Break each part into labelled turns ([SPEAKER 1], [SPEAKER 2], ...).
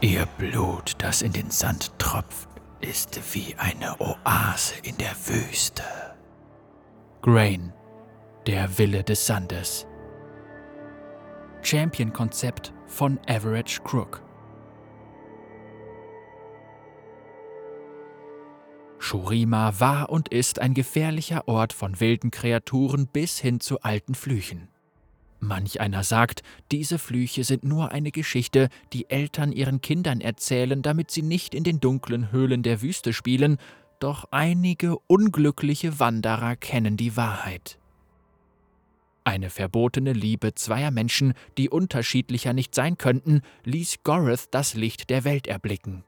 [SPEAKER 1] Ihr Blut, das in den Sand tropft, ist wie eine Oase in der Wüste.
[SPEAKER 2] Grain, der Wille des Sandes. Champion-Konzept von Average Crook. Shurima war und ist ein gefährlicher Ort von wilden Kreaturen bis hin zu alten Flüchen. Manch einer sagt, diese Flüche sind nur eine Geschichte, die Eltern ihren Kindern erzählen, damit sie nicht in den dunklen Höhlen der Wüste spielen, doch einige unglückliche Wanderer kennen die Wahrheit. Eine verbotene Liebe zweier Menschen, die unterschiedlicher nicht sein könnten, ließ Goreth das Licht der Welt erblicken.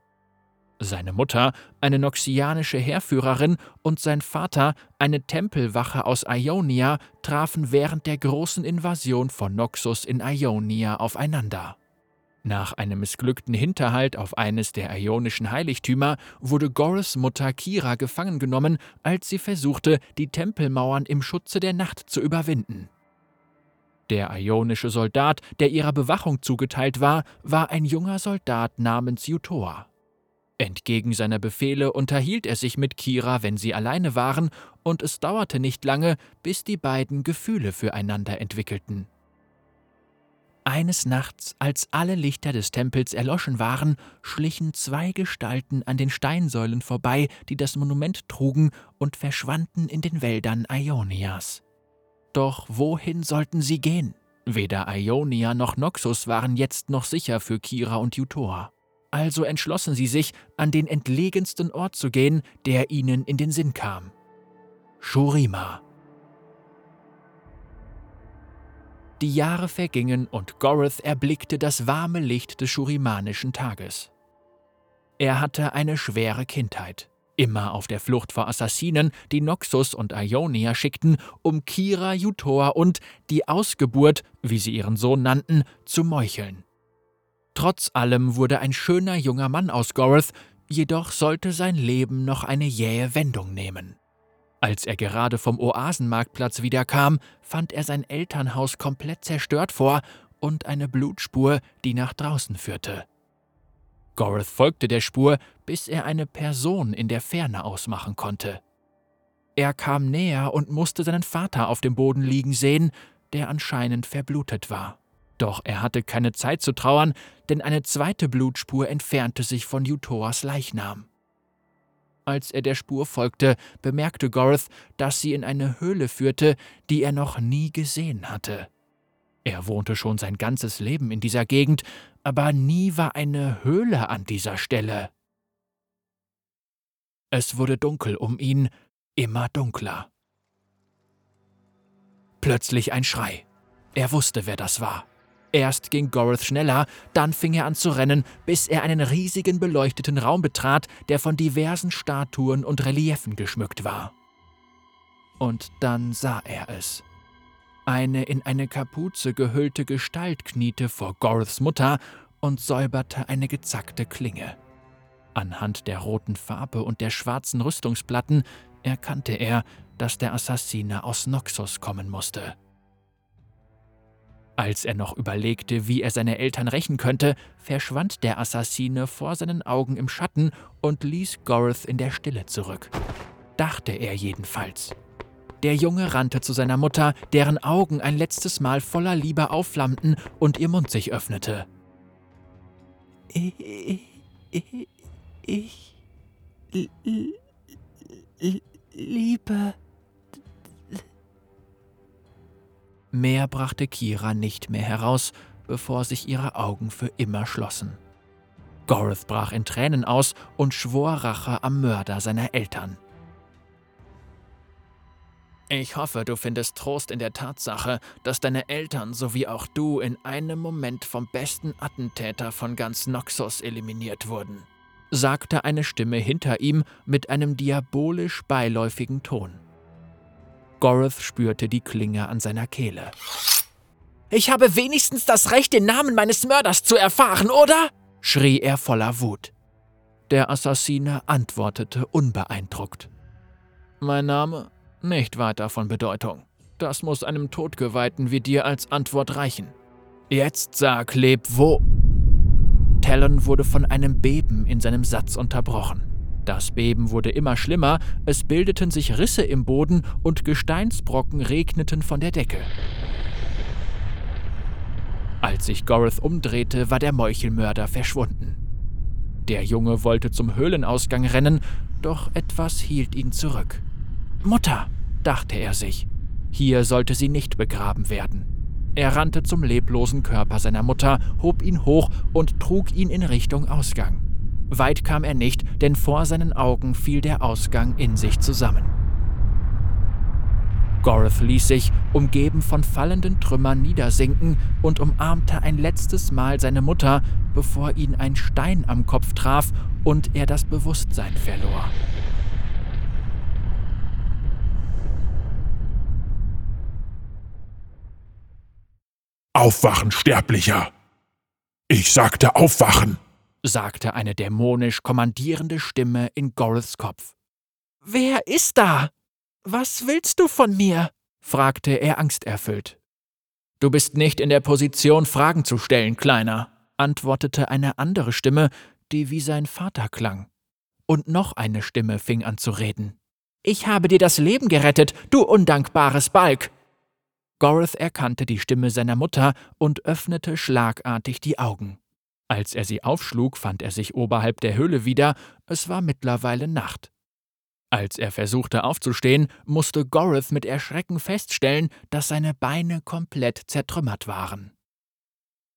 [SPEAKER 2] Seine Mutter, eine noxianische Heerführerin, und sein Vater, eine Tempelwache aus Ionia, trafen während der großen Invasion von Noxus in Ionia aufeinander. Nach einem missglückten Hinterhalt auf eines der ionischen Heiligtümer wurde Gorys Mutter Kira gefangen genommen, als sie versuchte, die Tempelmauern im Schutze der Nacht zu überwinden. Der ionische Soldat, der ihrer Bewachung zugeteilt war, war ein junger Soldat namens Jutor. Entgegen seiner Befehle unterhielt er sich mit Kira, wenn sie alleine waren, und es dauerte nicht lange, bis die beiden Gefühle füreinander entwickelten. Eines Nachts, als alle Lichter des Tempels erloschen waren, schlichen zwei Gestalten an den Steinsäulen vorbei, die das Monument trugen, und verschwanden in den Wäldern Ionias. Doch wohin sollten sie gehen? Weder Ionia noch Noxus waren jetzt noch sicher für Kira und Jutor. Also entschlossen sie sich, an den entlegensten Ort zu gehen, der ihnen in den Sinn kam. Shurima. Die Jahre vergingen und Goreth erblickte das warme Licht des shurimanischen Tages. Er hatte eine schwere Kindheit, immer auf der Flucht vor Assassinen, die Noxus und Ionia schickten, um Kira, Jutor und die Ausgeburt, wie sie ihren Sohn nannten, zu meucheln. Trotz allem wurde ein schöner junger Mann aus Goreth, jedoch sollte sein Leben noch eine jähe Wendung nehmen. Als er gerade vom Oasenmarktplatz wiederkam, fand er sein Elternhaus komplett zerstört vor und eine Blutspur, die nach draußen führte. Goreth folgte der Spur, bis er eine Person in der Ferne ausmachen konnte. Er kam näher und musste seinen Vater auf dem Boden liegen sehen, der anscheinend verblutet war. Doch er hatte keine Zeit zu trauern, denn eine zweite Blutspur entfernte sich von Jutoas Leichnam. Als er der Spur folgte, bemerkte Gorth, dass sie in eine Höhle führte, die er noch nie gesehen hatte. Er wohnte schon sein ganzes Leben in dieser Gegend, aber nie war eine Höhle an dieser Stelle. Es wurde dunkel um ihn, immer dunkler. Plötzlich ein Schrei. Er wusste, wer das war. Erst ging Goreth schneller, dann fing er an zu rennen, bis er einen riesigen beleuchteten Raum betrat, der von diversen Statuen und Reliefen geschmückt war. Und dann sah er es. Eine in eine Kapuze gehüllte Gestalt kniete vor Goreths Mutter und säuberte eine gezackte Klinge. Anhand der roten Farbe und der schwarzen Rüstungsplatten erkannte er, dass der Assassine aus Noxus kommen musste. Als er noch überlegte, wie er seine Eltern rächen könnte, verschwand der Assassine vor seinen Augen im Schatten und ließ Goreth in der Stille zurück. Dachte er jedenfalls. Der Junge rannte zu seiner Mutter, deren Augen ein letztes Mal voller Liebe aufflammten und ihr Mund sich öffnete.
[SPEAKER 3] Ich, ich, ich liebe
[SPEAKER 2] Mehr brachte Kira nicht mehr heraus, bevor sich ihre Augen für immer schlossen. Goreth brach in Tränen aus und schwor Rache am Mörder seiner Eltern. Ich hoffe, du findest Trost in der Tatsache, dass deine Eltern sowie auch du in einem Moment vom besten Attentäter von ganz Noxus eliminiert wurden, sagte eine Stimme hinter ihm mit einem diabolisch beiläufigen Ton. Goreth spürte die Klinge an seiner Kehle.
[SPEAKER 3] Ich habe wenigstens das Recht, den Namen meines Mörders zu erfahren, oder?
[SPEAKER 2] schrie er voller Wut. Der Assassine antwortete unbeeindruckt. Mein Name? Nicht weiter von Bedeutung. Das muss einem Todgeweihten wie dir als Antwort reichen. Jetzt sag, leb wo. Talon wurde von einem Beben in seinem Satz unterbrochen. Das Beben wurde immer schlimmer, es bildeten sich Risse im Boden und Gesteinsbrocken regneten von der Decke. Als sich Goreth umdrehte, war der Meuchelmörder verschwunden. Der Junge wollte zum Höhlenausgang rennen, doch etwas hielt ihn zurück. Mutter, dachte er sich, hier sollte sie nicht begraben werden. Er rannte zum leblosen Körper seiner Mutter, hob ihn hoch und trug ihn in Richtung Ausgang. Weit kam er nicht, denn vor seinen Augen fiel der Ausgang in sich zusammen. Goreth ließ sich, umgeben von fallenden Trümmern, niedersinken und umarmte ein letztes Mal seine Mutter, bevor ihn ein Stein am Kopf traf und er das Bewusstsein verlor.
[SPEAKER 4] Aufwachen, Sterblicher! Ich sagte aufwachen!
[SPEAKER 2] Sagte eine dämonisch kommandierende Stimme in Goreths Kopf. Wer ist da? Was willst du von mir? fragte er angsterfüllt. Du bist nicht in der Position, Fragen zu stellen, Kleiner, antwortete eine andere Stimme, die wie sein Vater klang. Und noch eine Stimme fing an zu reden. Ich habe dir das Leben gerettet, du undankbares Balk! Goreth erkannte die Stimme seiner Mutter und öffnete schlagartig die Augen. Als er sie aufschlug, fand er sich oberhalb der Höhle wieder, es war mittlerweile Nacht. Als er versuchte aufzustehen, musste Goreth mit Erschrecken feststellen, dass seine Beine komplett zertrümmert waren.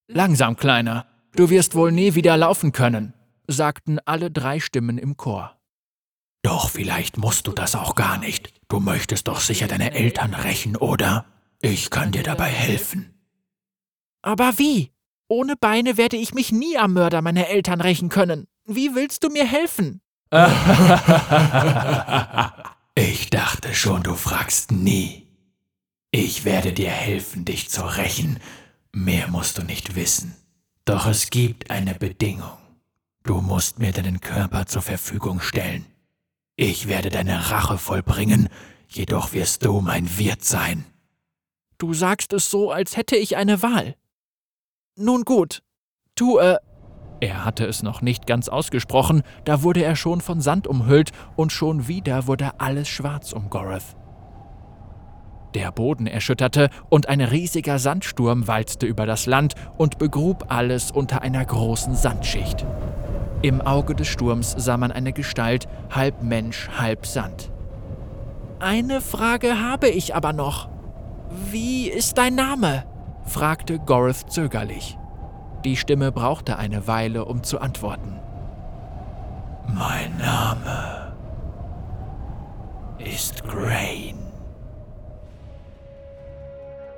[SPEAKER 2] Langsam, Kleiner, du wirst wohl nie wieder laufen können, sagten alle drei Stimmen im Chor.
[SPEAKER 1] Doch vielleicht musst du das auch gar nicht. Du möchtest doch sicher deine Eltern rächen, oder? Ich kann dir dabei helfen.
[SPEAKER 3] Aber wie? Ohne Beine werde ich mich nie am Mörder meiner Eltern rächen können. Wie willst du mir helfen?
[SPEAKER 1] ich dachte schon, du fragst nie. Ich werde dir helfen, dich zu rächen. Mehr musst du nicht wissen. Doch es gibt eine Bedingung. Du musst mir deinen Körper zur Verfügung stellen. Ich werde deine Rache vollbringen, jedoch wirst du mein Wirt sein.
[SPEAKER 3] Du sagst es so, als hätte ich eine Wahl. Nun gut, tu, äh.
[SPEAKER 2] Er hatte es noch nicht ganz ausgesprochen, da wurde er schon von Sand umhüllt und schon wieder wurde alles schwarz um Goreth. Der Boden erschütterte und ein riesiger Sandsturm walzte über das Land und begrub alles unter einer großen Sandschicht. Im Auge des Sturms sah man eine Gestalt, halb Mensch, halb Sand.
[SPEAKER 3] Eine Frage habe ich aber noch. Wie ist dein Name?
[SPEAKER 2] Fragte Goreth zögerlich. Die Stimme brauchte eine Weile, um zu antworten.
[SPEAKER 1] Mein Name ist Grain.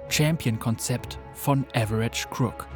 [SPEAKER 2] Champion-Konzept von Average Crook.